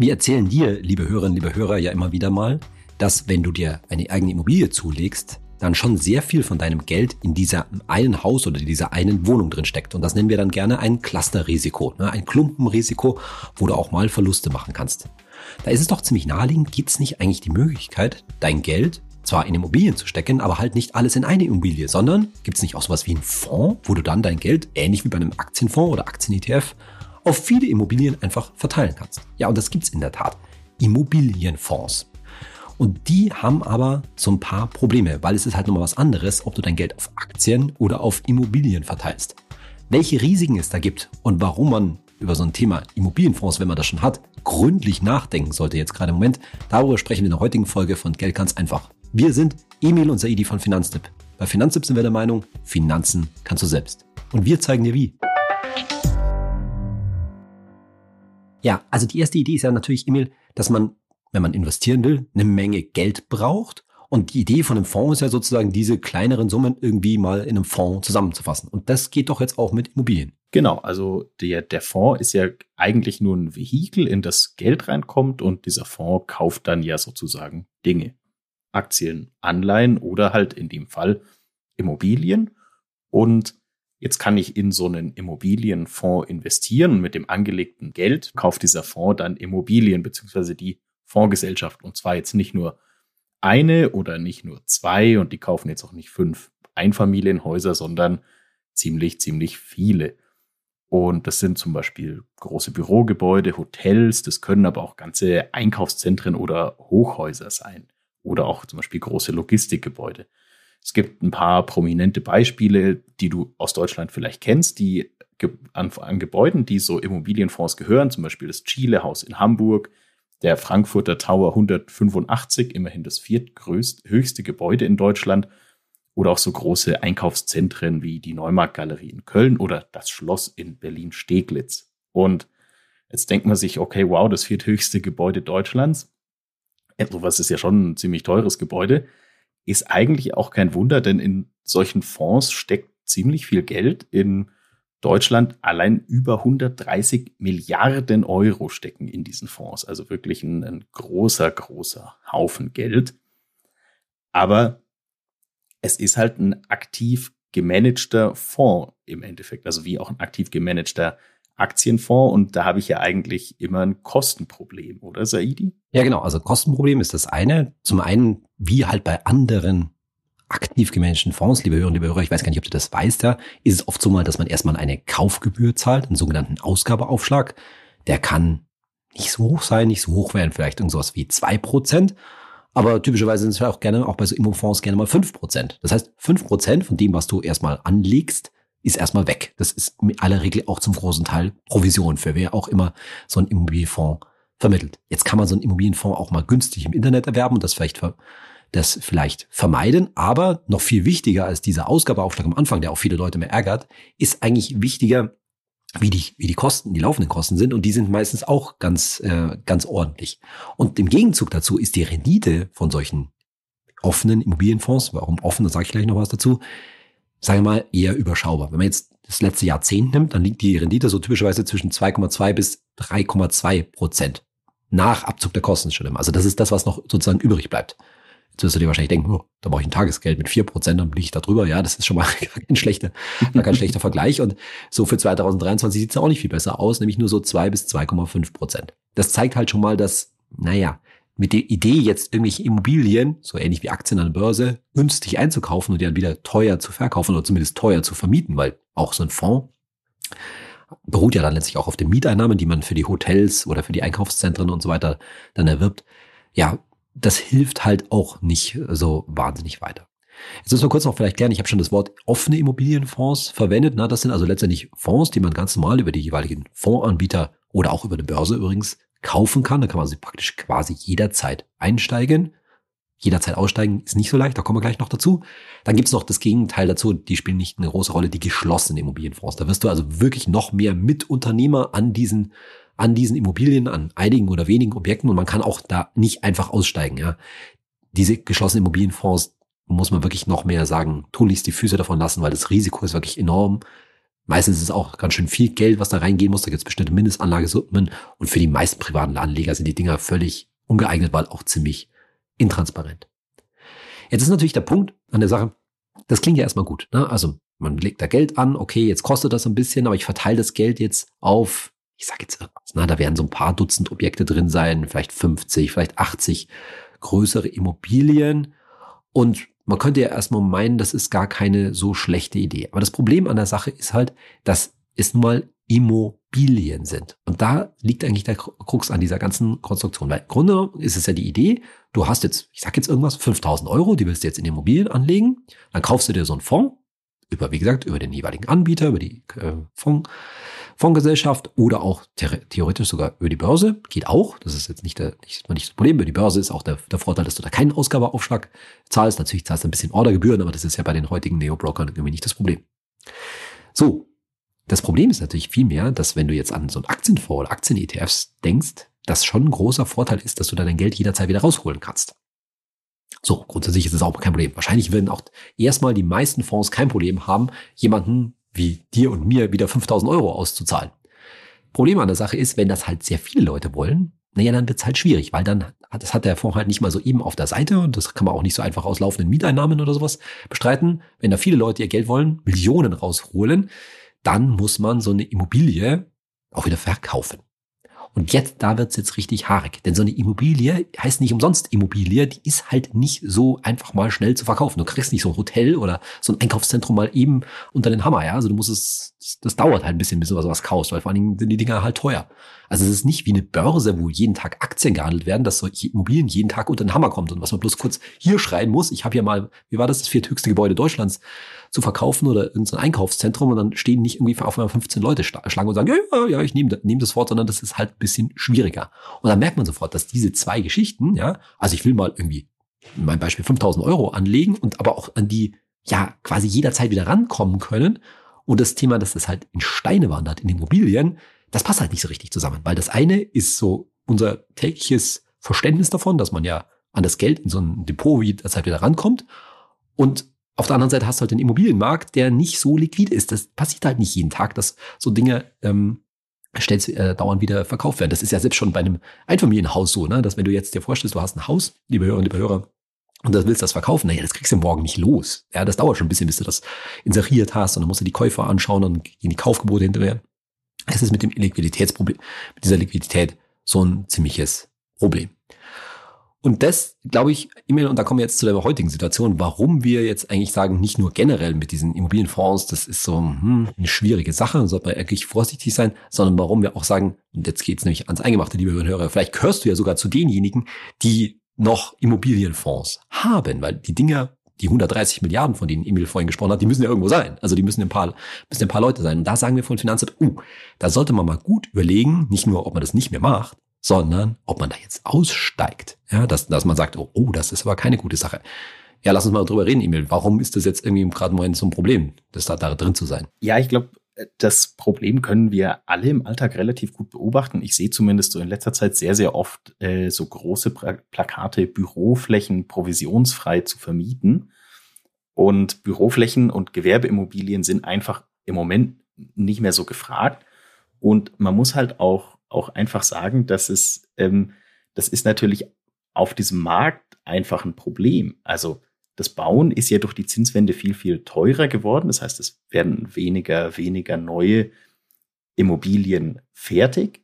Wir erzählen dir, liebe Hörerinnen, liebe Hörer, ja immer wieder mal, dass wenn du dir eine eigene Immobilie zulegst, dann schon sehr viel von deinem Geld in dieser einen Haus oder dieser einen Wohnung drin steckt. Und das nennen wir dann gerne ein Clusterrisiko, ne? ein Klumpenrisiko, wo du auch mal Verluste machen kannst. Da ist es doch ziemlich naheliegend, gibt es nicht eigentlich die Möglichkeit, dein Geld zwar in Immobilien zu stecken, aber halt nicht alles in eine Immobilie, sondern gibt es nicht auch sowas wie einen Fonds, wo du dann dein Geld, ähnlich wie bei einem Aktienfonds oder Aktien-ETF, auf viele Immobilien einfach verteilen kannst. Ja, und das gibt's in der Tat. Immobilienfonds. Und die haben aber so ein paar Probleme, weil es ist halt nochmal was anderes, ob du dein Geld auf Aktien oder auf Immobilien verteilst. Welche Risiken es da gibt und warum man über so ein Thema Immobilienfonds, wenn man das schon hat, gründlich nachdenken sollte jetzt gerade im Moment, darüber sprechen wir in der heutigen Folge von Geld ganz einfach. Wir sind Emil und Saidi von Finanztipp. Bei Finanztipp sind wir der Meinung, Finanzen kannst du selbst. Und wir zeigen dir wie. Ja, also die erste Idee ist ja natürlich, Emil, dass man wenn man investieren will, eine Menge Geld braucht. Und die Idee von einem Fonds ist ja sozusagen, diese kleineren Summen irgendwie mal in einem Fonds zusammenzufassen. Und das geht doch jetzt auch mit Immobilien. Genau, also der, der Fonds ist ja eigentlich nur ein Vehikel, in das Geld reinkommt und dieser Fonds kauft dann ja sozusagen Dinge. Aktien, Anleihen oder halt in dem Fall Immobilien. Und jetzt kann ich in so einen Immobilienfonds investieren mit dem angelegten Geld kauft dieser Fonds dann Immobilien beziehungsweise die Fondsgesellschaft. Und zwar jetzt nicht nur eine oder nicht nur zwei und die kaufen jetzt auch nicht fünf Einfamilienhäuser, sondern ziemlich, ziemlich viele. Und das sind zum Beispiel große Bürogebäude, Hotels, das können aber auch ganze Einkaufszentren oder Hochhäuser sein. Oder auch zum Beispiel große Logistikgebäude. Es gibt ein paar prominente Beispiele, die du aus Deutschland vielleicht kennst, die an, an Gebäuden, die so Immobilienfonds gehören, zum Beispiel das Chile-Haus in Hamburg, der Frankfurter Tower 185, immerhin das viertgrößte, höchste Gebäude in Deutschland. Oder auch so große Einkaufszentren wie die Neumarktgalerie in Köln oder das Schloss in Berlin-Steglitz. Und jetzt denkt man sich, okay, wow, das vierthöchste Gebäude Deutschlands. Sowas ist ja schon ein ziemlich teures Gebäude. Ist eigentlich auch kein Wunder, denn in solchen Fonds steckt ziemlich viel Geld in Deutschland allein über 130 Milliarden Euro stecken in diesen Fonds. Also wirklich ein, ein großer, großer Haufen Geld. Aber es ist halt ein aktiv gemanagter Fonds im Endeffekt, also wie auch ein aktiv gemanagter Aktienfonds und da habe ich ja eigentlich immer ein Kostenproblem, oder Saidi? Ja, genau. Also Kostenproblem ist das eine. Zum einen, wie halt bei anderen aktiv gemanagten Fonds, liebe Hörerinnen, liebe Hörer, ich weiß gar nicht, ob du das weißt, da ist es oft so mal, dass man erstmal eine Kaufgebühr zahlt, einen sogenannten Ausgabeaufschlag. Der kann nicht so hoch sein, nicht so hoch werden, vielleicht irgendwas wie zwei Prozent. Aber typischerweise sind es auch gerne, auch bei so Immofonds gerne mal fünf Prozent. Das heißt, fünf Prozent von dem, was du erstmal anlegst, ist erstmal weg. Das ist in aller Regel auch zum großen Teil Provision für wer auch immer so ein Immobilienfonds vermittelt. Jetzt kann man so einen Immobilienfonds auch mal günstig im Internet erwerben und das vielleicht das vielleicht vermeiden. Aber noch viel wichtiger als dieser Ausgabeaufschlag am Anfang, der auch viele Leute mehr ärgert, ist eigentlich wichtiger, wie die, wie die Kosten, die laufenden Kosten sind. Und die sind meistens auch ganz, äh, ganz ordentlich. Und im Gegenzug dazu ist die Rendite von solchen offenen Immobilienfonds, warum offen, da sage ich gleich noch was dazu, sagen wir mal, eher überschaubar. Wenn man jetzt das letzte Jahrzehnt nimmt, dann liegt die Rendite so typischerweise zwischen 2,2 bis 3,2 Prozent. Nach Abzug der Kosten schon immer. Also das ist das, was noch sozusagen übrig bleibt. Jetzt wirst du dir wahrscheinlich denken, oh, da brauche ich ein Tagesgeld mit vier Prozent, dann liege ich da drüber. Ja, das ist schon mal kein schlechter, kein schlechter Vergleich. Und so für 2023 sieht es auch nicht viel besser aus, nämlich nur so zwei bis 2,5 Prozent. Das zeigt halt schon mal, dass, naja, mit der Idee, jetzt irgendwelche Immobilien, so ähnlich wie Aktien an der Börse, günstig einzukaufen und die dann wieder teuer zu verkaufen oder zumindest teuer zu vermieten, weil auch so ein Fonds beruht ja dann letztlich auch auf den Mieteinnahmen, die man für die Hotels oder für die Einkaufszentren und so weiter dann erwirbt. Ja, das hilft halt auch nicht so wahnsinnig weiter. Jetzt müssen wir kurz noch vielleicht klären, ich habe schon das Wort offene Immobilienfonds verwendet. Na, das sind also letztendlich Fonds, die man ganz normal über die jeweiligen Fondsanbieter oder auch über eine Börse übrigens kaufen kann. Da kann man sie praktisch quasi jederzeit einsteigen. Jederzeit aussteigen ist nicht so leicht, da kommen wir gleich noch dazu. Dann gibt es noch das Gegenteil dazu, die spielen nicht eine große Rolle, die geschlossenen Immobilienfonds. Da wirst du also wirklich noch mehr Mitunternehmer an diesen an diesen Immobilien, an einigen oder wenigen Objekten und man kann auch da nicht einfach aussteigen. Ja. Diese geschlossenen Immobilienfonds muss man wirklich noch mehr sagen, tunlichst die Füße davon lassen, weil das Risiko ist wirklich enorm. Meistens ist es auch ganz schön viel Geld, was da reingehen muss. Da gibt es bestimmte Mindestanlagesummen. Und für die meisten privaten Anleger sind die Dinger völlig ungeeignet, weil auch ziemlich intransparent. Jetzt ist natürlich der Punkt an der Sache, das klingt ja erstmal gut. Ne? Also man legt da Geld an, okay, jetzt kostet das ein bisschen, aber ich verteile das Geld jetzt auf, ich sage jetzt irgendwas, na, da werden so ein paar Dutzend Objekte drin sein, vielleicht 50, vielleicht 80 größere Immobilien. Und man könnte ja erstmal meinen, das ist gar keine so schlechte Idee. Aber das Problem an der Sache ist halt, dass es nun mal Immobilien sind. Und da liegt eigentlich der Krux an dieser ganzen Konstruktion. Weil im Grunde ist es ja die Idee, du hast jetzt, ich sag jetzt irgendwas, 5000 Euro, die willst du jetzt in Immobilien anlegen, dann kaufst du dir so einen Fonds, über, wie gesagt, über den jeweiligen Anbieter, über die äh, Fonds, Fondsgesellschaft oder auch theoretisch sogar über die Börse. Geht auch. Das ist jetzt nicht, der, nicht, nicht das Problem. Über die Börse ist auch der, der Vorteil, dass du da keinen Ausgabeaufschlag zahlst. Natürlich zahlst du ein bisschen Ordergebühren, aber das ist ja bei den heutigen Neo-Brokern irgendwie nicht das Problem. So. Das Problem ist natürlich vielmehr, dass wenn du jetzt an so einen Aktienfonds oder Aktien-ETFs denkst, das schon ein großer Vorteil ist, dass du dein Geld jederzeit wieder rausholen kannst. So, grundsätzlich ist es auch kein Problem. Wahrscheinlich werden auch erstmal die meisten Fonds kein Problem haben, jemanden wie dir und mir wieder 5000 Euro auszuzahlen. Problem an der Sache ist, wenn das halt sehr viele Leute wollen, naja, dann wird's halt schwierig, weil dann hat, das hat der Fonds halt nicht mal so eben auf der Seite und das kann man auch nicht so einfach aus laufenden Mieteinnahmen oder sowas bestreiten. Wenn da viele Leute ihr Geld wollen, Millionen rausholen, dann muss man so eine Immobilie auch wieder verkaufen. Und jetzt, da wird's jetzt richtig haarig. Denn so eine Immobilie heißt nicht umsonst Immobilie, die ist halt nicht so einfach mal schnell zu verkaufen. Du kriegst nicht so ein Hotel oder so ein Einkaufszentrum mal eben unter den Hammer, ja. Also du musst es, das dauert halt ein bisschen, bis du was kaufst, weil vor allen Dingen sind die Dinger halt teuer. Also es ist nicht wie eine Börse, wo jeden Tag Aktien gehandelt werden, dass solche Immobilien jeden Tag unter den Hammer kommt und was man bloß kurz hier schreien muss. Ich habe hier mal, wie war das, das vierthöchste Gebäude Deutschlands zu verkaufen oder irgendein Einkaufszentrum und dann stehen nicht irgendwie auf einmal 15 Leute Schlange und sagen, ja, ja, ja, ich nehme nehm das Wort, sondern das ist halt ein bisschen schwieriger. Und dann merkt man sofort, dass diese zwei Geschichten, ja, also ich will mal irgendwie in meinem Beispiel 5000 Euro anlegen und aber auch an die, ja, quasi jederzeit wieder rankommen können. Und das Thema, dass das halt in Steine wandert, in Immobilien, das passt halt nicht so richtig zusammen, weil das eine ist so unser tägliches Verständnis davon, dass man ja an das Geld in so ein Depot wie das halt wieder rankommt. Und auf der anderen Seite hast du halt den Immobilienmarkt, der nicht so liquid ist. Das passiert halt nicht jeden Tag, dass so Dinge ähm, stellst, äh, dauernd wieder verkauft werden. Das ist ja selbst schon bei einem Einfamilienhaus so, ne? dass wenn du jetzt dir vorstellst, du hast ein Haus, liebe Hörer und liebe Hörer, und das willst das verkaufen, naja, das kriegst du morgen nicht los. Ja, das dauert schon ein bisschen, bis du das inseriert hast und dann musst du die Käufer anschauen und gehen die Kaufgebote hinterher. Es ist mit dem Liquiditätsproblem, mit dieser Liquidität so ein ziemliches Problem. Und das, glaube ich, E-Mail, und da kommen wir jetzt zu der heutigen Situation, warum wir jetzt eigentlich sagen, nicht nur generell mit diesen Immobilienfonds, das ist so hm, eine schwierige Sache, sollte man wirklich vorsichtig sein, sondern warum wir auch sagen, und jetzt geht's nämlich ans Eingemachte, liebe Hörer, vielleicht gehörst du ja sogar zu denjenigen, die noch Immobilienfonds haben, weil die Dinger, die 130 Milliarden, von denen Emil vorhin gesprochen hat, die müssen ja irgendwo sein. Also die müssen ein paar, müssen ein paar Leute sein. Und da sagen wir von Finanzamt, uh, da sollte man mal gut überlegen, nicht nur, ob man das nicht mehr macht, sondern ob man da jetzt aussteigt. Ja, dass, dass man sagt, oh, oh, das ist aber keine gute Sache. Ja, lass uns mal drüber reden, Emil. Warum ist das jetzt irgendwie gerade mal so ein Problem, das da, da drin zu sein? Ja, ich glaube, das Problem können wir alle im Alltag relativ gut beobachten. Ich sehe zumindest so in letzter Zeit sehr, sehr oft äh, so große Plakate, Büroflächen provisionsfrei zu vermieten. Und Büroflächen und Gewerbeimmobilien sind einfach im Moment nicht mehr so gefragt. Und man muss halt auch auch einfach sagen, dass es, ähm, das ist natürlich auf diesem Markt einfach ein Problem. Also das Bauen ist ja durch die Zinswende viel, viel teurer geworden. Das heißt, es werden weniger, weniger neue Immobilien fertig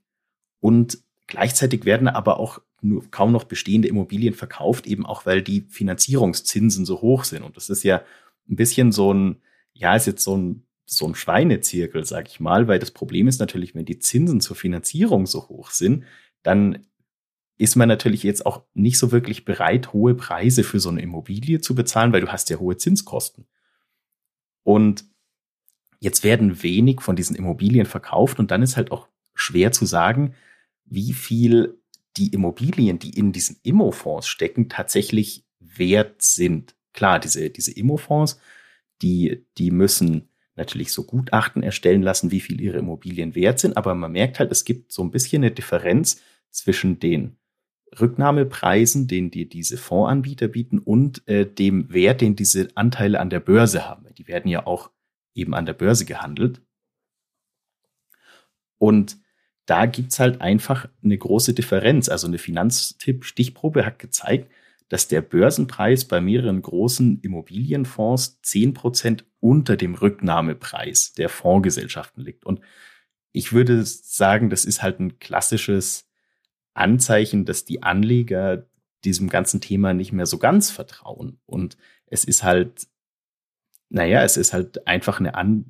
und gleichzeitig werden aber auch nur kaum noch bestehende Immobilien verkauft, eben auch weil die Finanzierungszinsen so hoch sind. Und das ist ja ein bisschen so ein, ja, ist jetzt so ein so ein Schweinezirkel, sag ich mal, weil das Problem ist natürlich, wenn die Zinsen zur Finanzierung so hoch sind, dann ist man natürlich jetzt auch nicht so wirklich bereit, hohe Preise für so eine Immobilie zu bezahlen, weil du hast ja hohe Zinskosten. Und jetzt werden wenig von diesen Immobilien verkauft und dann ist halt auch schwer zu sagen, wie viel die Immobilien, die in diesen Immofonds stecken, tatsächlich wert sind. Klar, diese, diese Immofonds, die, die müssen natürlich so Gutachten erstellen lassen, wie viel ihre Immobilien wert sind, aber man merkt halt, es gibt so ein bisschen eine Differenz zwischen den Rücknahmepreisen, den dir diese Fondsanbieter bieten und äh, dem Wert, den diese Anteile an der Börse haben. Die werden ja auch eben an der Börse gehandelt. Und da gibt's halt einfach eine große Differenz. Also eine Finanztipp-Stichprobe hat gezeigt, dass der Börsenpreis bei mehreren großen Immobilienfonds zehn Prozent unter dem Rücknahmepreis der Fondsgesellschaften liegt. Und ich würde sagen, das ist halt ein klassisches Anzeichen, dass die Anleger diesem ganzen Thema nicht mehr so ganz vertrauen. Und es ist halt, naja, es ist halt einfach eine, An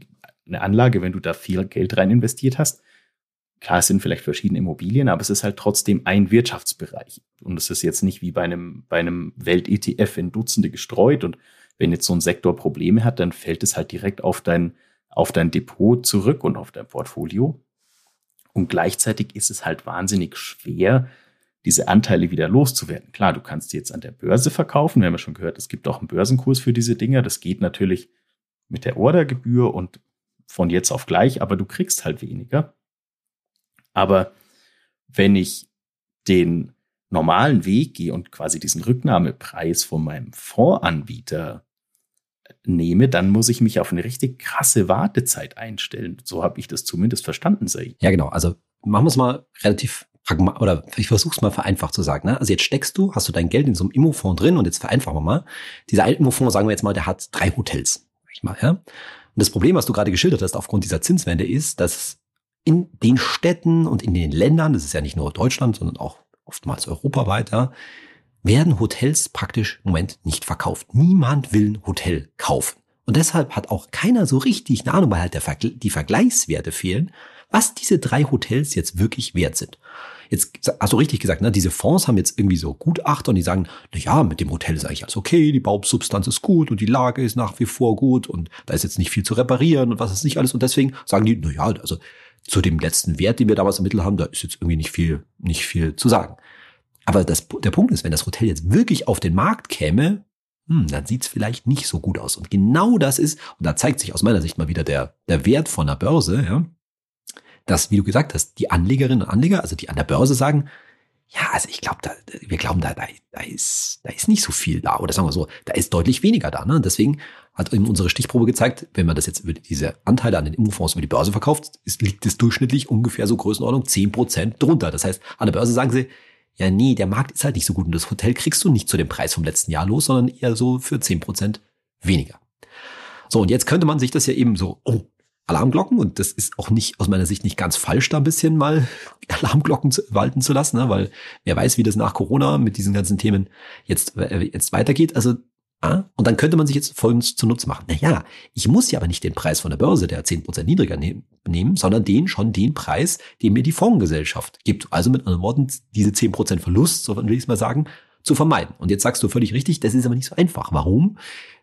eine Anlage, wenn du da viel Geld rein investiert hast, Klar, es sind vielleicht verschiedene Immobilien, aber es ist halt trotzdem ein Wirtschaftsbereich. Und es ist jetzt nicht wie bei einem, bei einem Welt-ETF in Dutzende gestreut. Und wenn jetzt so ein Sektor Probleme hat, dann fällt es halt direkt auf dein, auf dein Depot zurück und auf dein Portfolio. Und gleichzeitig ist es halt wahnsinnig schwer, diese Anteile wieder loszuwerden. Klar, du kannst sie jetzt an der Börse verkaufen. Wir haben ja schon gehört, es gibt auch einen Börsenkurs für diese Dinger. Das geht natürlich mit der Ordergebühr und von jetzt auf gleich, aber du kriegst halt weniger. Aber wenn ich den normalen Weg gehe und quasi diesen Rücknahmepreis von meinem Fondsanbieter nehme, dann muss ich mich auf eine richtig krasse Wartezeit einstellen. So habe ich das zumindest verstanden, Sei. Ja, genau. Also machen wir es mal relativ pragmatisch, oder ich versuche es mal vereinfacht zu sagen. Ne? Also jetzt steckst du, hast du dein Geld in so einem Immofonds drin und jetzt vereinfachen wir mal. Dieser Immofonds, sagen wir jetzt mal, der hat drei Hotels. Ich mal, ja? Und das Problem, was du gerade geschildert hast aufgrund dieser Zinswende, ist, dass in den Städten und in den Ländern, das ist ja nicht nur Deutschland, sondern auch oftmals europaweit, ja, werden Hotels praktisch im Moment nicht verkauft. Niemand will ein Hotel kaufen. Und deshalb hat auch keiner so richtig eine Ahnung, weil halt Vergl die Vergleichswerte fehlen, was diese drei Hotels jetzt wirklich wert sind. Jetzt hast du richtig gesagt, ne, diese Fonds haben jetzt irgendwie so Gutachter und die sagen, na ja, mit dem Hotel ist eigentlich alles okay, die Bausubstanz ist gut und die Lage ist nach wie vor gut und da ist jetzt nicht viel zu reparieren und was ist nicht alles und deswegen sagen die, na ja, also zu dem letzten Wert, den wir damals ermittelt haben, da ist jetzt irgendwie nicht viel, nicht viel zu sagen. Aber das, der Punkt ist, wenn das Hotel jetzt wirklich auf den Markt käme, hm, dann sieht's vielleicht nicht so gut aus. Und genau das ist, und da zeigt sich aus meiner Sicht mal wieder der, der Wert von der Börse, ja, dass, wie du gesagt hast, die Anlegerinnen und Anleger, also die an der Börse sagen, ja, also ich glaube, wir glauben, da, da, da, ist, da ist nicht so viel da. Oder sagen wir so, da ist deutlich weniger da. Ne? Deswegen hat eben unsere Stichprobe gezeigt, wenn man das jetzt über diese Anteile an den Immofonds über die Börse verkauft, ist, liegt es durchschnittlich ungefähr so Größenordnung zehn Prozent drunter. Das heißt, an der Börse sagen sie, ja, nee, der Markt ist halt nicht so gut und das Hotel kriegst du nicht zu dem Preis vom letzten Jahr los, sondern eher so für zehn Prozent weniger. So, und jetzt könnte man sich das ja eben so, oh, Alarmglocken und das ist auch nicht aus meiner Sicht nicht ganz falsch, da ein bisschen mal Alarmglocken zu, walten zu lassen, ne? weil wer weiß, wie das nach Corona mit diesen ganzen Themen jetzt, äh, jetzt weitergeht. Also und dann könnte man sich jetzt Folgendes zunutze machen. Naja, ich muss ja aber nicht den Preis von der Börse, der 10% niedriger nehmen, nehmen, sondern den schon den Preis, den mir die Fondsgesellschaft gibt. Also mit anderen Worten, diese 10% Verlust, so will ich es mal sagen, zu vermeiden. Und jetzt sagst du völlig richtig, das ist aber nicht so einfach. Warum?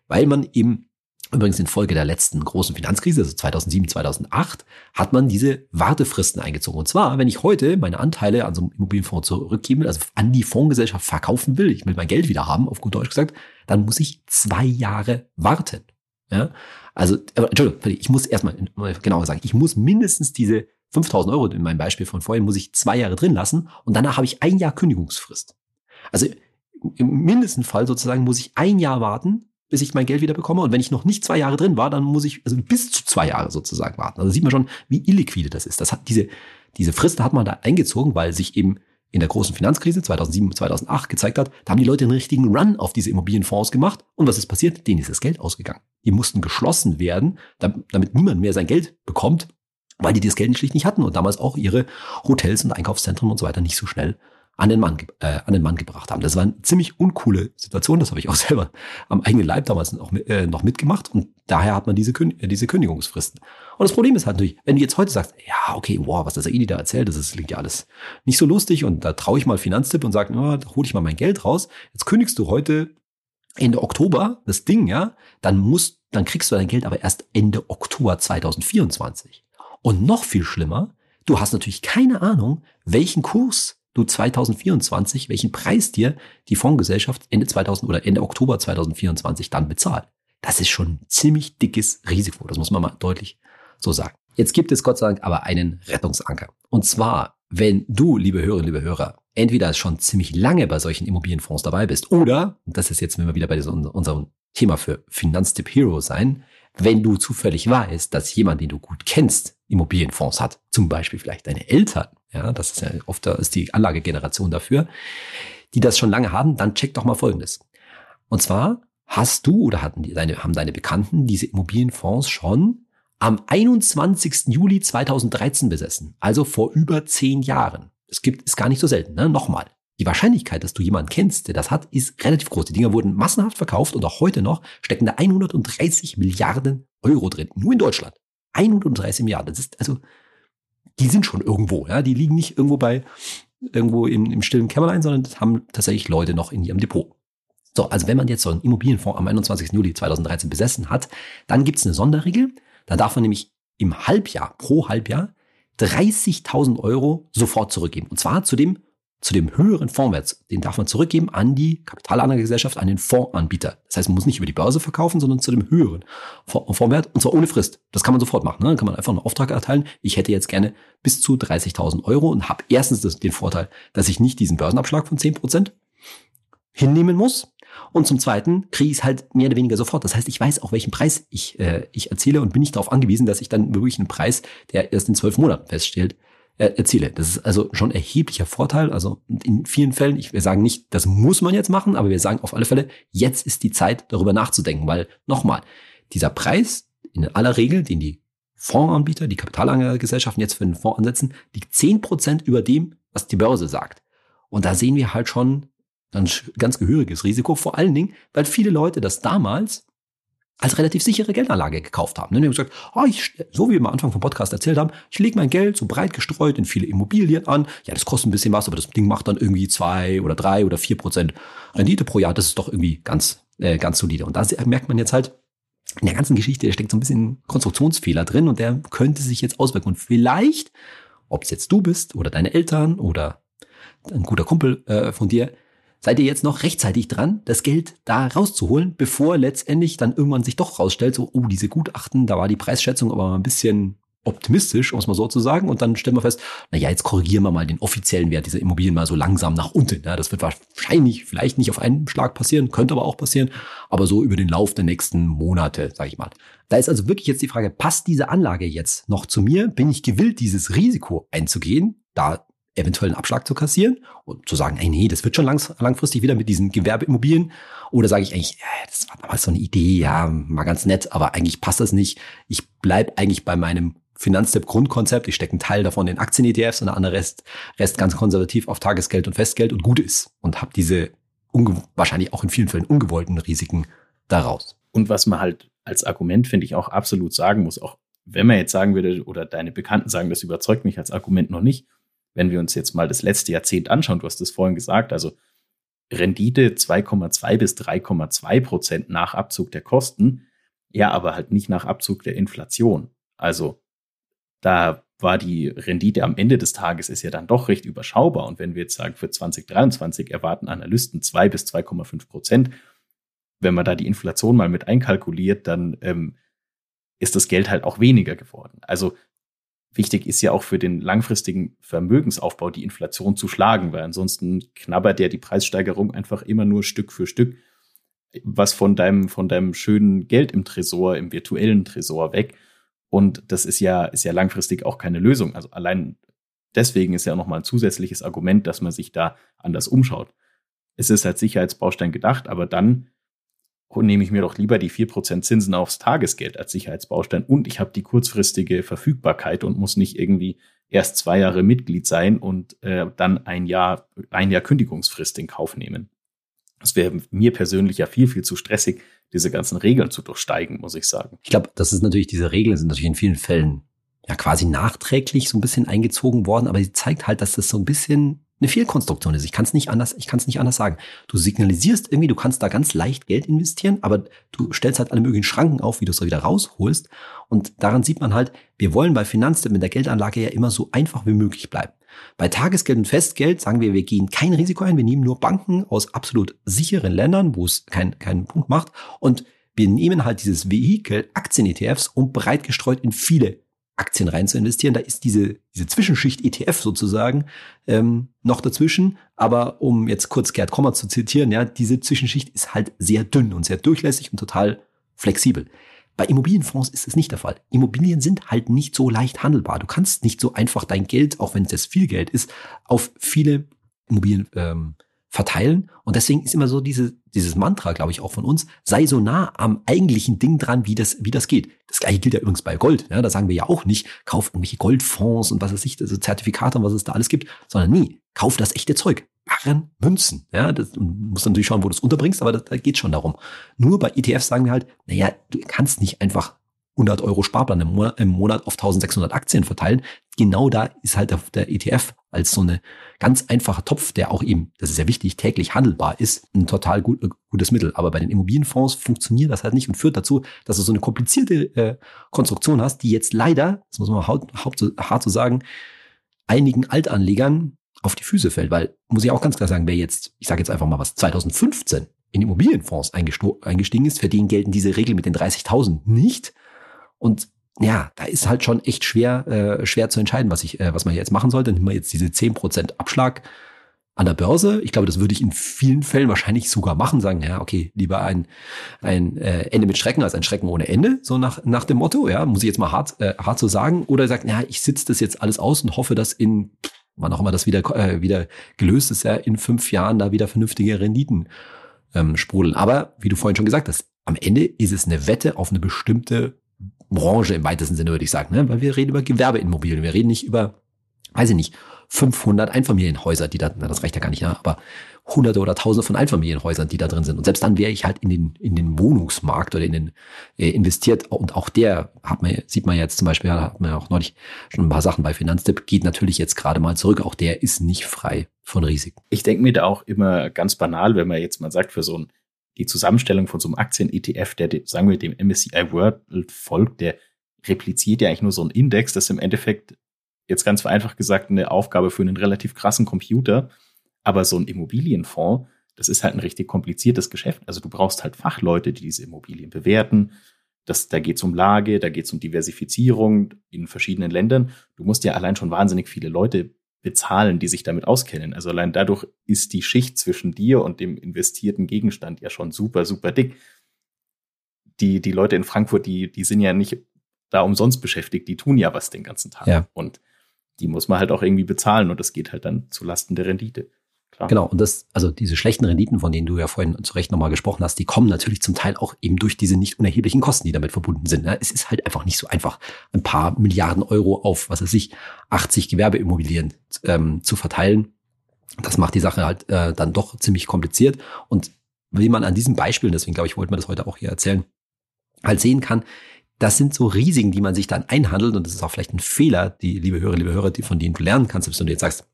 Weil man eben Übrigens infolge der letzten großen Finanzkrise, also 2007, 2008, hat man diese Wartefristen eingezogen. Und zwar, wenn ich heute meine Anteile an so einem Immobilienfonds zurückgeben will, also an die Fondsgesellschaft verkaufen will, ich will mein Geld wieder haben, auf gut Deutsch gesagt, dann muss ich zwei Jahre warten. Ja? Also, Entschuldigung, ich muss erstmal genauer sagen, ich muss mindestens diese 5000 Euro in meinem Beispiel von vorhin, muss ich zwei Jahre drin lassen und danach habe ich ein Jahr Kündigungsfrist. Also im mindesten Fall sozusagen muss ich ein Jahr warten, bis ich mein Geld wieder bekomme. Und wenn ich noch nicht zwei Jahre drin war, dann muss ich also bis zu zwei Jahre sozusagen warten. Also sieht man schon, wie illiquide das ist. Das hat diese, diese Frist hat man da eingezogen, weil sich eben in der großen Finanzkrise 2007, 2008 gezeigt hat, da haben die Leute einen richtigen Run auf diese Immobilienfonds gemacht. Und was ist passiert? Denen ist das Geld ausgegangen. Die mussten geschlossen werden, damit niemand mehr sein Geld bekommt, weil die das Geld schlicht nicht hatten und damals auch ihre Hotels und Einkaufszentren und so weiter nicht so schnell an den Mann, äh, an den Mann gebracht haben. Das war eine ziemlich uncoole Situation. Das habe ich auch selber am eigenen Leib damals noch, äh, noch mitgemacht. Und daher hat man diese, äh, diese Kündigungsfristen. Und das Problem ist halt natürlich, wenn du jetzt heute sagst, ja, okay, wow, was das Aidi da erzählt, das ist, klingt ja alles nicht so lustig und da traue ich mal Finanztipp und sage, da hole ich mal mein Geld raus. Jetzt kündigst du heute Ende Oktober das Ding, ja, dann musst, dann kriegst du dein Geld aber erst Ende Oktober 2024. Und noch viel schlimmer, du hast natürlich keine Ahnung, welchen Kurs du 2024, welchen Preis dir die Fondsgesellschaft Ende 2000 oder Ende Oktober 2024 dann bezahlt. Das ist schon ein ziemlich dickes Risiko. Das muss man mal deutlich so sagen. Jetzt gibt es Gott sei Dank aber einen Rettungsanker. Und zwar, wenn du, liebe Hörerinnen, liebe Hörer, entweder schon ziemlich lange bei solchen Immobilienfonds dabei bist oder, und das ist jetzt, wenn wir wieder bei diesem, unserem Thema für Finanztipp Hero sein, Wenn du zufällig weißt, dass jemand, den du gut kennst, Immobilienfonds hat, zum Beispiel vielleicht deine Eltern, ja, das ist ja oft da ist die Anlagegeneration dafür, die das schon lange haben, dann check doch mal Folgendes. Und zwar hast du oder hatten deine, haben deine Bekannten diese Immobilienfonds schon am 21. Juli 2013 besessen, also vor über zehn Jahren. Es gibt, ist gar nicht so selten, ne? Nochmal. Die Wahrscheinlichkeit, dass du jemanden kennst, der das hat, ist relativ groß. Die Dinger wurden massenhaft verkauft und auch heute noch stecken da 130 Milliarden Euro drin. Nur in Deutschland. 130 Milliarden. Das ist also, die sind schon irgendwo, ja. Die liegen nicht irgendwo bei, irgendwo im, im stillen Kämmerlein, sondern das haben tatsächlich Leute noch in ihrem Depot. So, also wenn man jetzt so einen Immobilienfonds am 21. Juli 2013 besessen hat, dann gibt's eine Sonderregel. Da darf man nämlich im Halbjahr, pro Halbjahr, 30.000 Euro sofort zurückgeben. Und zwar zu dem zu dem höheren Fondswert, den darf man zurückgeben an die Kapitalanlagegesellschaft, an den Fondsanbieter. Das heißt, man muss nicht über die Börse verkaufen, sondern zu dem höheren Fondswert und zwar ohne Frist. Das kann man sofort machen. Ne? Dann kann man einfach einen Auftrag erteilen. Ich hätte jetzt gerne bis zu 30.000 Euro und habe erstens den Vorteil, dass ich nicht diesen Börsenabschlag von 10% hinnehmen muss. Und zum Zweiten kriege ich es halt mehr oder weniger sofort. Das heißt, ich weiß auch, welchen Preis ich, äh, ich erziele und bin nicht darauf angewiesen, dass ich dann wirklich einen Preis, der erst in zwölf Monaten feststellt, erziele. Das ist also schon erheblicher Vorteil. Also in vielen Fällen, ich, wir sagen nicht, das muss man jetzt machen, aber wir sagen auf alle Fälle, jetzt ist die Zeit, darüber nachzudenken, weil nochmal, dieser Preis in aller Regel, den die Fondsanbieter, die Kapitalanlagegesellschaften jetzt für den Fonds ansetzen, liegt zehn Prozent über dem, was die Börse sagt. Und da sehen wir halt schon ein ganz gehöriges Risiko, vor allen Dingen, weil viele Leute das damals als relativ sichere Geldanlage gekauft haben. Die haben gesagt, oh, ich, so wie wir am Anfang vom Podcast erzählt haben, ich lege mein Geld so breit gestreut in viele Immobilien an. Ja, das kostet ein bisschen was, aber das Ding macht dann irgendwie zwei oder drei oder vier Prozent Rendite pro Jahr. Das ist doch irgendwie ganz, äh, ganz solide. Und da merkt man jetzt halt, in der ganzen Geschichte steckt so ein bisschen Konstruktionsfehler drin und der könnte sich jetzt auswirken. Und vielleicht, ob es jetzt du bist oder deine Eltern oder ein guter Kumpel äh, von dir, seid ihr jetzt noch rechtzeitig dran, das Geld da rauszuholen, bevor letztendlich dann irgendwann sich doch rausstellt, so, oh, diese Gutachten, da war die Preisschätzung aber ein bisschen optimistisch, um es mal so zu sagen. Und dann stellen wir fest, na ja, jetzt korrigieren wir mal den offiziellen Wert dieser Immobilien mal so langsam nach unten. Ja, das wird wahrscheinlich vielleicht nicht auf einen Schlag passieren, könnte aber auch passieren, aber so über den Lauf der nächsten Monate, sage ich mal. Da ist also wirklich jetzt die Frage, passt diese Anlage jetzt noch zu mir? Bin ich gewillt, dieses Risiko einzugehen? Da eventuell einen Abschlag zu kassieren und zu sagen, ey, nee, das wird schon langfristig wieder mit diesen Gewerbeimmobilien. Oder sage ich eigentlich, ja, das war damals so eine Idee, ja, mal ganz nett, aber eigentlich passt das nicht. Ich bleib eigentlich bei meinem Finanztipp-Grundkonzept. Ich stecke einen Teil davon in Aktien-ETFs und der andere Rest, Rest ganz konservativ auf Tagesgeld und Festgeld und gut ist. Und habe diese wahrscheinlich auch in vielen Fällen ungewollten Risiken daraus. Und was man halt als Argument, finde ich, auch absolut sagen muss, auch wenn man jetzt sagen würde, oder deine Bekannten sagen, das überzeugt mich als Argument noch nicht, wenn wir uns jetzt mal das letzte Jahrzehnt anschauen, du hast es vorhin gesagt, also Rendite 2,2 bis 3,2 Prozent nach Abzug der Kosten, ja, aber halt nicht nach Abzug der Inflation. Also da war die Rendite am Ende des Tages ist ja dann doch recht überschaubar. Und wenn wir jetzt sagen, für 2023 erwarten Analysten 2 bis 2,5 Prozent, wenn man da die Inflation mal mit einkalkuliert, dann ähm, ist das Geld halt auch weniger geworden. Also wichtig ist ja auch für den langfristigen Vermögensaufbau die Inflation zu schlagen, weil ansonsten knabbert ja die Preissteigerung einfach immer nur Stück für Stück was von deinem, von deinem schönen Geld im Tresor, im virtuellen Tresor weg. Und das ist ja, ist ja langfristig auch keine Lösung. Also allein deswegen ist ja nochmal ein zusätzliches Argument, dass man sich da anders umschaut. Es ist als Sicherheitsbaustein gedacht, aber dann nehme ich mir doch lieber die vier Prozent Zinsen aufs Tagesgeld als Sicherheitsbaustein und ich habe die kurzfristige Verfügbarkeit und muss nicht irgendwie erst zwei Jahre Mitglied sein und äh, dann ein Jahr, ein Jahr Kündigungsfrist in Kauf nehmen. Das wäre mir persönlich ja viel, viel zu stressig, diese ganzen Regeln zu durchsteigen, muss ich sagen. Ich glaube, das ist natürlich, diese Regeln sind natürlich in vielen Fällen ja quasi nachträglich so ein bisschen eingezogen worden, aber sie zeigt halt, dass das so ein bisschen eine Fehlkonstruktion ist. Ich kann es nicht anders, ich kann es nicht anders sagen. Du signalisierst irgendwie, du kannst da ganz leicht Geld investieren, aber du stellst halt alle möglichen Schranken auf, wie du es wieder rausholst. Und daran sieht man halt, wir wollen bei Finanztipp mit der Geldanlage ja immer so einfach wie möglich bleiben. Bei Tagesgeld und Festgeld sagen wir, wir gehen kein Risiko ein, wir nehmen nur Banken aus absolut sicheren Ländern, wo es keinen keinen Punkt macht und wir nehmen halt dieses Vehikel Aktien-ETFs und breit gestreut in viele Aktien rein zu investieren. Da ist diese, diese Zwischenschicht ETF sozusagen ähm, noch dazwischen. Aber um jetzt kurz Gerd Kommer zu zitieren, ja, diese Zwischenschicht ist halt sehr dünn und sehr durchlässig und total flexibel. Bei Immobilienfonds ist es nicht der Fall. Immobilien sind halt nicht so leicht handelbar. Du kannst nicht so einfach dein Geld, auch wenn es jetzt viel Geld ist, auf viele Immobilien ähm, verteilen. Und deswegen ist immer so diese, dieses Mantra, glaube ich, auch von uns, sei so nah am eigentlichen Ding dran, wie das, wie das geht. Das gleiche gilt ja übrigens bei Gold. Ja, da sagen wir ja auch nicht, kauf irgendwelche Goldfonds und was weiß ich, also Zertifikate und was es da alles gibt, sondern nie, kauf das echte Zeug. Barren, Münzen. Ja, das muss natürlich schauen, wo du es unterbringst, aber da, da geht schon darum. Nur bei ETFs sagen wir halt, naja, du kannst nicht einfach 100 Euro Sparplan im Monat, im Monat auf 1600 Aktien verteilen. Genau da ist halt der, ETF als so eine ganz einfacher Topf, der auch eben, das ist sehr wichtig, täglich handelbar ist, ein total gut, äh, gutes Mittel. Aber bei den Immobilienfonds funktioniert das halt nicht und führt dazu, dass du so eine komplizierte äh, Konstruktion hast, die jetzt leider, das muss man haupt, haupt, hart so sagen, einigen Altanlegern auf die Füße fällt. Weil, muss ich auch ganz klar sagen, wer jetzt, ich sage jetzt einfach mal was, 2015 in Immobilienfonds eingestiegen ist, für den gelten diese Regeln mit den 30.000 nicht. Und ja, da ist halt schon echt schwer, äh, schwer zu entscheiden, was ich, äh, was man jetzt machen sollte. Nehmen wir jetzt diese 10% Abschlag an der Börse. Ich glaube, das würde ich in vielen Fällen wahrscheinlich sogar machen, sagen, ja, okay, lieber ein, ein äh, Ende mit Schrecken als ein Schrecken ohne Ende, so nach, nach dem Motto, ja, muss ich jetzt mal hart, äh, hart so sagen. Oder sagt, ja, ich sitze das jetzt alles aus und hoffe, dass in, wann auch immer das wieder, äh, wieder gelöst ist, ja, in fünf Jahren da wieder vernünftige Renditen ähm, sprudeln. Aber wie du vorhin schon gesagt hast, am Ende ist es eine Wette auf eine bestimmte Branche im weitesten Sinne, würde ich sagen, ne? weil wir reden über Gewerbeimmobilien, wir reden nicht über, weiß ich nicht, 500 Einfamilienhäuser, die da, na, das reicht ja gar nicht, ja, aber hunderte oder tausende von Einfamilienhäusern, die da drin sind. Und selbst dann wäre ich halt in den, in den Wohnungsmarkt oder in den äh, investiert. Und auch der hat man, sieht man jetzt zum Beispiel, hat man ja auch neulich schon ein paar Sachen bei Finanztipp, geht natürlich jetzt gerade mal zurück. Auch der ist nicht frei von Risiken. Ich denke mir da auch immer ganz banal, wenn man jetzt mal sagt, für so ein die Zusammenstellung von so einem Aktien-ETF, der, sagen wir, dem MSCI World folgt, der repliziert ja eigentlich nur so einen Index. Das ist im Endeffekt jetzt ganz vereinfacht gesagt eine Aufgabe für einen relativ krassen Computer. Aber so ein Immobilienfonds, das ist halt ein richtig kompliziertes Geschäft. Also du brauchst halt Fachleute, die diese Immobilien bewerten. Das, da geht es um Lage, da geht es um Diversifizierung in verschiedenen Ländern. Du musst ja allein schon wahnsinnig viele Leute bezahlen, die sich damit auskennen. Also allein dadurch ist die Schicht zwischen dir und dem investierten Gegenstand ja schon super, super dick. Die, die Leute in Frankfurt, die, die sind ja nicht da umsonst beschäftigt, die tun ja was den ganzen Tag. Ja. Und die muss man halt auch irgendwie bezahlen und das geht halt dann zu Lasten der Rendite. Klar. Genau, und das, also diese schlechten Renditen, von denen du ja vorhin zu Recht nochmal gesprochen hast, die kommen natürlich zum Teil auch eben durch diese nicht unerheblichen Kosten, die damit verbunden sind. Ne? Es ist halt einfach nicht so einfach, ein paar Milliarden Euro auf, was weiß ich, 80 Gewerbeimmobilien ähm, zu verteilen. Das macht die Sache halt äh, dann doch ziemlich kompliziert. Und wie man an diesem Beispiel, deswegen glaube ich, wollte man das heute auch hier erzählen, halt sehen kann, das sind so Risiken, die man sich dann einhandelt. Und das ist auch vielleicht ein Fehler, die, liebe Hörer, liebe Hörer, die, von denen du lernen kannst, wenn du jetzt sagst,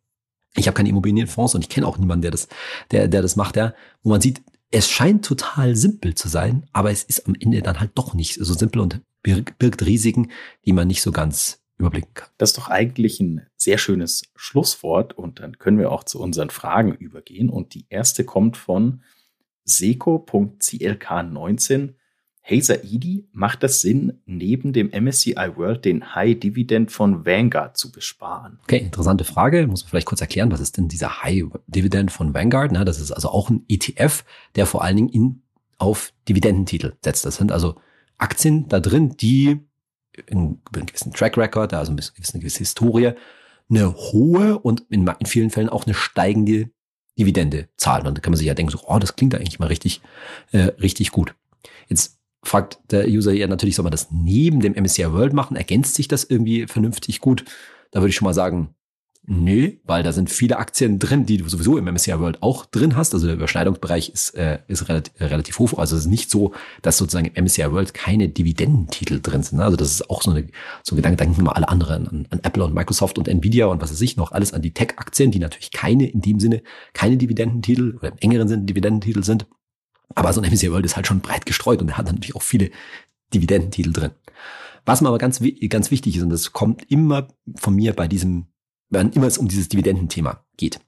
ich habe keine Immobilienfonds und ich kenne auch niemanden, der das, der, der das macht, ja, wo man sieht, es scheint total simpel zu sein, aber es ist am Ende dann halt doch nicht so simpel und birgt Risiken, die man nicht so ganz überblicken kann. Das ist doch eigentlich ein sehr schönes Schlusswort und dann können wir auch zu unseren Fragen übergehen. Und die erste kommt von seco.clk19. Hey Saidi, macht das Sinn, neben dem MSCI World den High Dividend von Vanguard zu besparen? Okay, interessante Frage. Muss man vielleicht kurz erklären, was ist denn dieser High Dividend von Vanguard? Na, das ist also auch ein ETF, der vor allen Dingen in, auf Dividendentitel setzt. Das sind also Aktien da drin, die in einem gewissen Track Record, also eine gewisse, eine gewisse Historie, eine hohe und in, in vielen Fällen auch eine steigende Dividende zahlen. Und da kann man sich ja denken, so, oh, das klingt eigentlich mal richtig, äh, richtig gut. Jetzt fragt der User ja natürlich, soll man das neben dem MSCI World machen? Ergänzt sich das irgendwie vernünftig gut? Da würde ich schon mal sagen, nö, weil da sind viele Aktien drin, die du sowieso im MSCI World auch drin hast. Also der Überschneidungsbereich ist, äh, ist relativ, relativ hoch. Also es ist nicht so, dass sozusagen im MSCI World keine Dividendentitel drin sind. Also das ist auch so, eine, so ein Gedanke, denken wir mal alle anderen an, an Apple und Microsoft und Nvidia und was weiß ich noch, alles an die Tech-Aktien, die natürlich keine, in dem Sinne, keine Dividendentitel oder im engeren Sinne Dividendentitel sind. Aber so ein MSCI World ist halt schon breit gestreut und er hat natürlich auch viele Dividendentitel drin. Was mir aber ganz, ganz wichtig ist, und das kommt immer von mir bei diesem, wenn immer es um dieses Dividendenthema geht,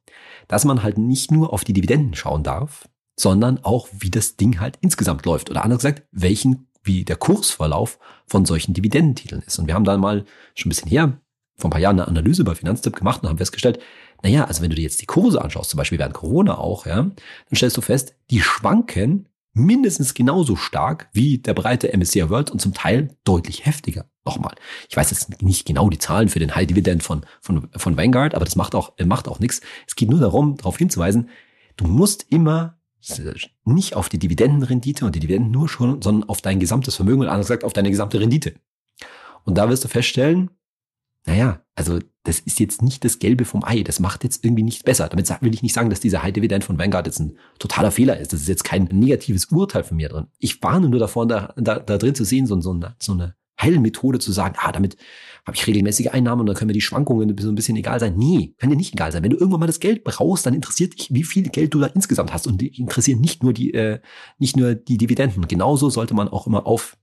dass man halt nicht nur auf die Dividenden schauen darf, sondern auch, wie das Ding halt insgesamt läuft. Oder anders gesagt, welchen, wie der Kursverlauf von solchen Dividendentiteln ist. Und wir haben da mal schon ein bisschen her, vor ein paar Jahren eine Analyse bei Finanztipp gemacht und haben festgestellt, naja, also wenn du dir jetzt die Kurse anschaust, zum Beispiel während Corona auch, ja, dann stellst du fest, die schwanken mindestens genauso stark wie der breite MSCI World und zum Teil deutlich heftiger. Nochmal. Ich weiß jetzt nicht genau die Zahlen für den High Dividend von, von, von Vanguard, aber das macht auch, macht auch nichts. Es geht nur darum, darauf hinzuweisen, du musst immer nicht auf die Dividendenrendite und die Dividenden nur schon, sondern auf dein gesamtes Vermögen und anders gesagt auf deine gesamte Rendite. Und da wirst du feststellen, naja, also das ist jetzt nicht das Gelbe vom Ei. Das macht jetzt irgendwie nicht besser. Damit will ich nicht sagen, dass dieser Dividend von Vanguard jetzt ein totaler Fehler ist. Das ist jetzt kein negatives Urteil von mir drin. Ich warne nur davor, da, da, da drin zu sehen, so, so, eine, so eine Heilmethode zu sagen, ah, damit habe ich regelmäßige Einnahmen und dann können mir die Schwankungen so ein bisschen egal sein. Nee, kann dir nicht egal sein. Wenn du irgendwann mal das Geld brauchst, dann interessiert dich, wie viel Geld du da insgesamt hast und interessieren nicht nur die, äh, nicht nur die Dividenden. Genauso sollte man auch immer auf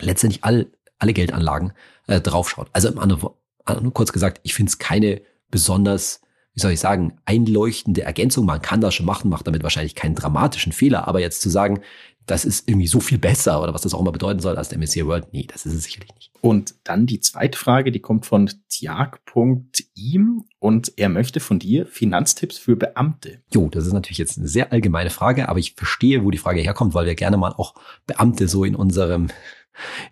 letztendlich all, alle Geldanlagen äh, draufschauen. Also im anderen nur kurz gesagt, ich finde es keine besonders, wie soll ich sagen, einleuchtende Ergänzung. Man kann das schon machen, macht damit wahrscheinlich keinen dramatischen Fehler, aber jetzt zu sagen, das ist irgendwie so viel besser oder was das auch immer bedeuten soll als der MSCI World, nee, das ist es sicherlich nicht. Und dann die zweite Frage, die kommt von Tiag.im und er möchte von dir Finanztipps für Beamte. Jo, das ist natürlich jetzt eine sehr allgemeine Frage, aber ich verstehe, wo die Frage herkommt, weil wir gerne mal auch Beamte so in unserem,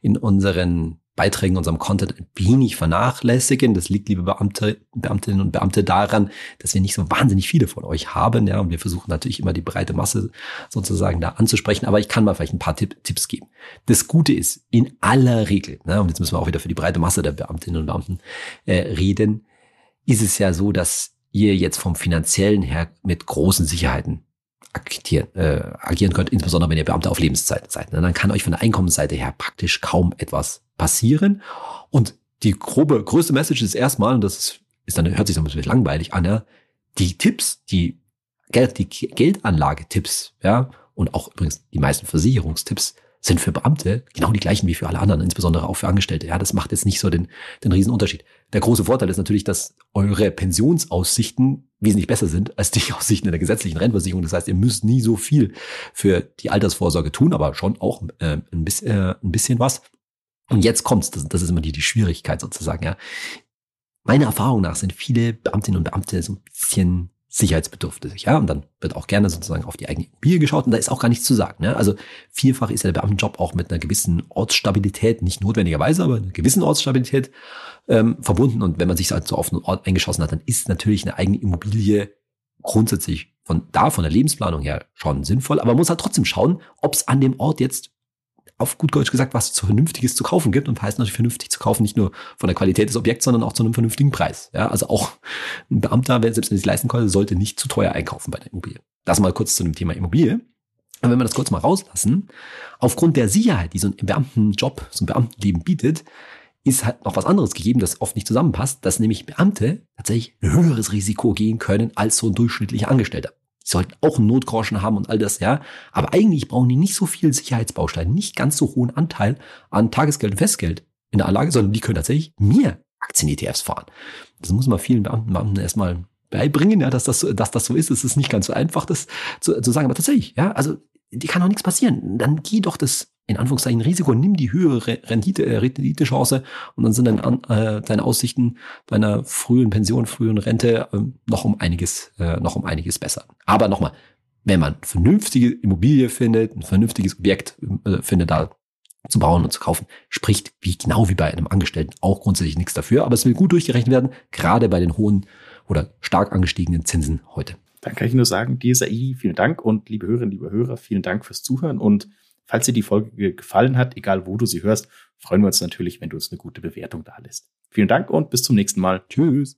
in unseren Beiträgen, unserem Content ein wenig vernachlässigen. Das liegt, liebe Beamte, Beamtinnen und Beamte, daran, dass wir nicht so wahnsinnig viele von euch haben. Ja, und wir versuchen natürlich immer die breite Masse sozusagen da anzusprechen. Aber ich kann mal vielleicht ein paar Tipp, Tipps geben. Das Gute ist, in aller Regel, ne, und jetzt müssen wir auch wieder für die breite Masse der Beamtinnen und Beamten äh, reden, ist es ja so, dass ihr jetzt vom finanziellen her mit großen Sicherheiten agieren, äh, agieren könnt, insbesondere wenn ihr Beamte auf Lebenszeit seid. Ne? Dann kann euch von der Einkommensseite her praktisch kaum etwas passieren. Und die grobe, größte Message ist erstmal, und das ist, ist dann, hört sich so ein bisschen langweilig an, ja, die Tipps, die Geld, die Geldanlagetipps, ja, und auch übrigens die meisten Versicherungstipps sind für Beamte genau die gleichen wie für alle anderen, insbesondere auch für Angestellte. Ja, das macht jetzt nicht so den, den Riesenunterschied. Der große Vorteil ist natürlich, dass eure Pensionsaussichten wesentlich besser sind als die Aussichten in der gesetzlichen Rentenversicherung. Das heißt, ihr müsst nie so viel für die Altersvorsorge tun, aber schon auch äh, ein, bisschen, äh, ein bisschen was. Und jetzt kommt's, das, das ist immer die, die Schwierigkeit sozusagen, ja. Meiner Erfahrung nach sind viele Beamtinnen und Beamte so ein bisschen sicherheitsbedürftig, ja, und dann wird auch gerne sozusagen auf die eigene Immobilie geschaut und da ist auch gar nichts zu sagen. Ne? Also vielfach ist ja der Beamtenjob auch mit einer gewissen Ortsstabilität, nicht notwendigerweise, aber einer gewissen Ortsstabilität ähm, verbunden und wenn man sich halt so auf einen Ort eingeschossen hat, dann ist natürlich eine eigene Immobilie grundsätzlich von da, von der Lebensplanung her schon sinnvoll, aber man muss halt trotzdem schauen, ob es an dem Ort jetzt auf gut Deutsch gesagt, was zu Vernünftiges zu kaufen gibt und heißt natürlich vernünftig zu kaufen, nicht nur von der Qualität des Objekts, sondern auch zu einem vernünftigen Preis. Ja, also auch ein Beamter, selbst wenn es leisten konnte, sollte nicht zu teuer einkaufen bei der Immobilie. Das mal kurz zu dem Thema Immobilie. Und wenn wir das kurz mal rauslassen, aufgrund der Sicherheit, die so ein Beamtenjob, so ein Beamtenleben bietet, ist halt noch was anderes gegeben, das oft nicht zusammenpasst, dass nämlich Beamte tatsächlich ein höheres Risiko gehen können als so ein durchschnittlicher Angestellter. Sollten auch einen Notgroschen haben und all das, ja. Aber eigentlich brauchen die nicht so viel Sicherheitsbausteine, nicht ganz so hohen Anteil an Tagesgeld und Festgeld in der Anlage, sondern die können tatsächlich mehr Aktien-ETFs fahren. Das muss man vielen Beamten, Beamten erstmal beibringen, ja, dass das, dass das so ist. Es ist nicht ganz so einfach, das zu, zu sagen, aber tatsächlich, ja, also die kann auch nichts passieren. Dann geh doch das in Anführungszeichen Risiko, nimm die höhere Rendite, äh, Renditechance und dann sind dann äh, deine Aussichten deiner frühen Pension, frühen Rente äh, noch um einiges, äh, noch um einiges besser. Aber nochmal, wenn man vernünftige Immobilie findet, ein vernünftiges Objekt äh, findet, da zu bauen und zu kaufen, spricht wie genau wie bei einem Angestellten auch grundsätzlich nichts dafür, aber es will gut durchgerechnet werden, gerade bei den hohen oder stark angestiegenen Zinsen heute. Dann kann ich nur sagen, DSAI, vielen Dank und liebe Hörerinnen, liebe Hörer, vielen Dank fürs Zuhören und Falls dir die Folge gefallen hat, egal wo du sie hörst, freuen wir uns natürlich, wenn du uns eine gute Bewertung da lässt. Vielen Dank und bis zum nächsten Mal. Tschüss.